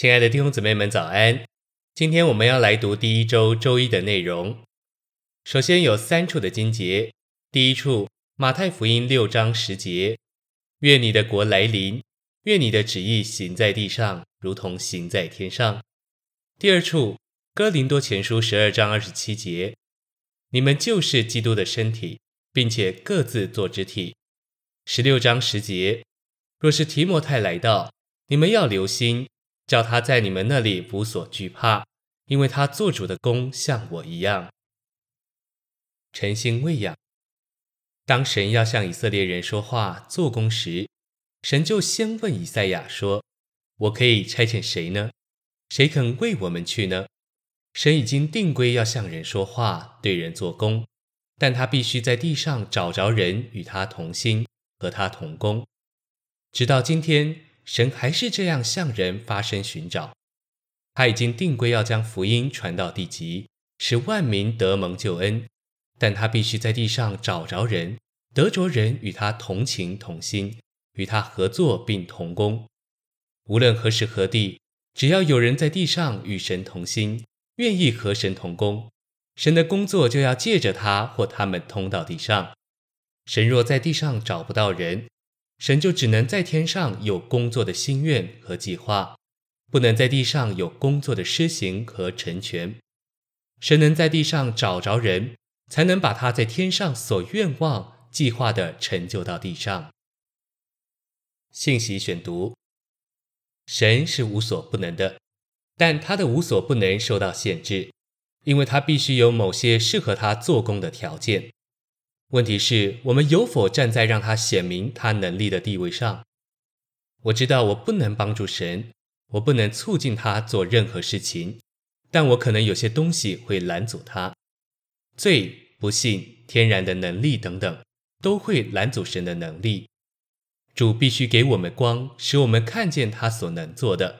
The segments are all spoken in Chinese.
亲爱的弟兄姊妹们，早安！今天我们要来读第一周周一的内容。首先有三处的经节。第一处，马太福音六章十节：“愿你的国来临，愿你的旨意行在地上，如同行在天上。”第二处，哥林多前书十二章二十七节：“你们就是基督的身体，并且各自作肢体。”十六章十节：“若是提摩太来到，你们要留心。”叫他在你们那里无所惧怕，因为他做主的工像我一样。诚心喂养。当神要向以色列人说话做工时，神就先问以赛亚说：“我可以差遣谁呢？谁肯为我们去呢？”神已经定规要向人说话，对人做工，但他必须在地上找着人与他同心，和他同工。直到今天。神还是这样向人发声寻找，他已经定规要将福音传到地极，使万民得蒙救恩，但他必须在地上找着人，得着人与他同情同心，与他合作并同工。无论何时何地，只要有人在地上与神同心，愿意和神同工，神的工作就要借着他或他们通到地上。神若在地上找不到人，神就只能在天上有工作的心愿和计划，不能在地上有工作的施行和成全。神能在地上找着人，才能把他在天上所愿望计划的成就到地上。信息选读：神是无所不能的，但他的无所不能受到限制，因为他必须有某些适合他做工的条件。问题是我们有否站在让他显明他能力的地位上？我知道我不能帮助神，我不能促进他做任何事情，但我可能有些东西会拦阻他。罪、不信、天然的能力等等，都会拦阻神的能力。主必须给我们光，使我们看见他所能做的；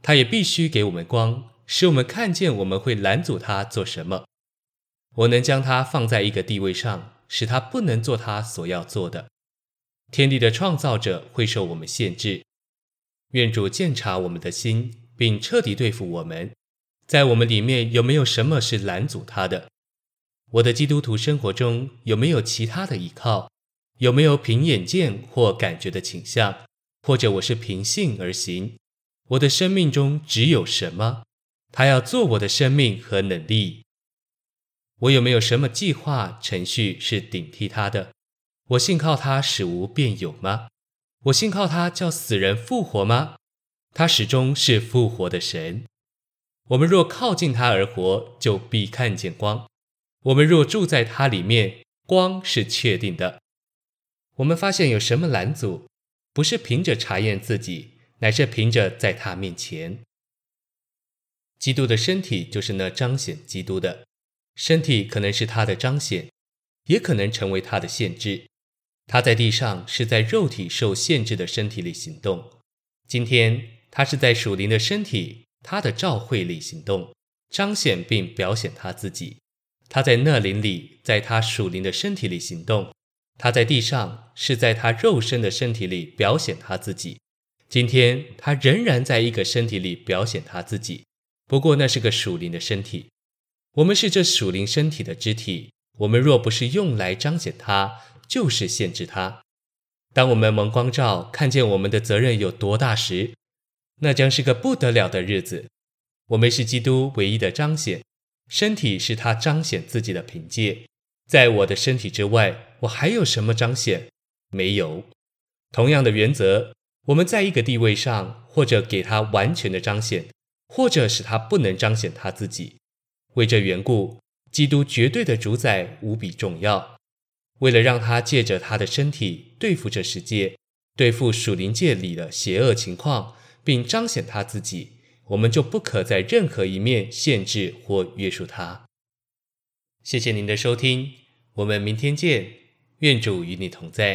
他也必须给我们光，使我们看见我们会拦阻他做什么。我能将他放在一个地位上。使他不能做他所要做的。天地的创造者会受我们限制。愿主鉴察我们的心，并彻底对付我们，在我们里面有没有什么是拦阻他的？我的基督徒生活中有没有其他的依靠？有没有凭眼见或感觉的倾向？或者我是凭性而行？我的生命中只有什么？他要做我的生命和能力。我有没有什么计划程序是顶替他的？我信靠他使无变有吗？我信靠他叫死人复活吗？他始终是复活的神。我们若靠近他而活，就必看见光。我们若住在他里面，光是确定的。我们发现有什么拦阻，不是凭着查验自己，乃是凭着在他面前。基督的身体就是那彰显基督的。身体可能是他的彰显，也可能成为他的限制。他在地上是在肉体受限制的身体里行动，今天他是在属灵的身体，他的召会里行动，彰显并表显他自己。他在那灵里，在他属灵的身体里行动。他在地上是在他肉身的身体里表显他自己。今天他仍然在一个身体里表显他自己，不过那是个属灵的身体。我们是这属灵身体的肢体，我们若不是用来彰显它，就是限制它。当我们蒙光照，看见我们的责任有多大时，那将是个不得了的日子。我们是基督唯一的彰显，身体是他彰显自己的凭借。在我的身体之外，我还有什么彰显？没有。同样的原则，我们在一个地位上，或者给他完全的彰显，或者使他不能彰显他自己。为这缘故，基督绝对的主宰无比重要。为了让他借着他的身体对付这世界，对付属灵界里的邪恶情况，并彰显他自己，我们就不可在任何一面限制或约束他。谢谢您的收听，我们明天见。愿主与你同在。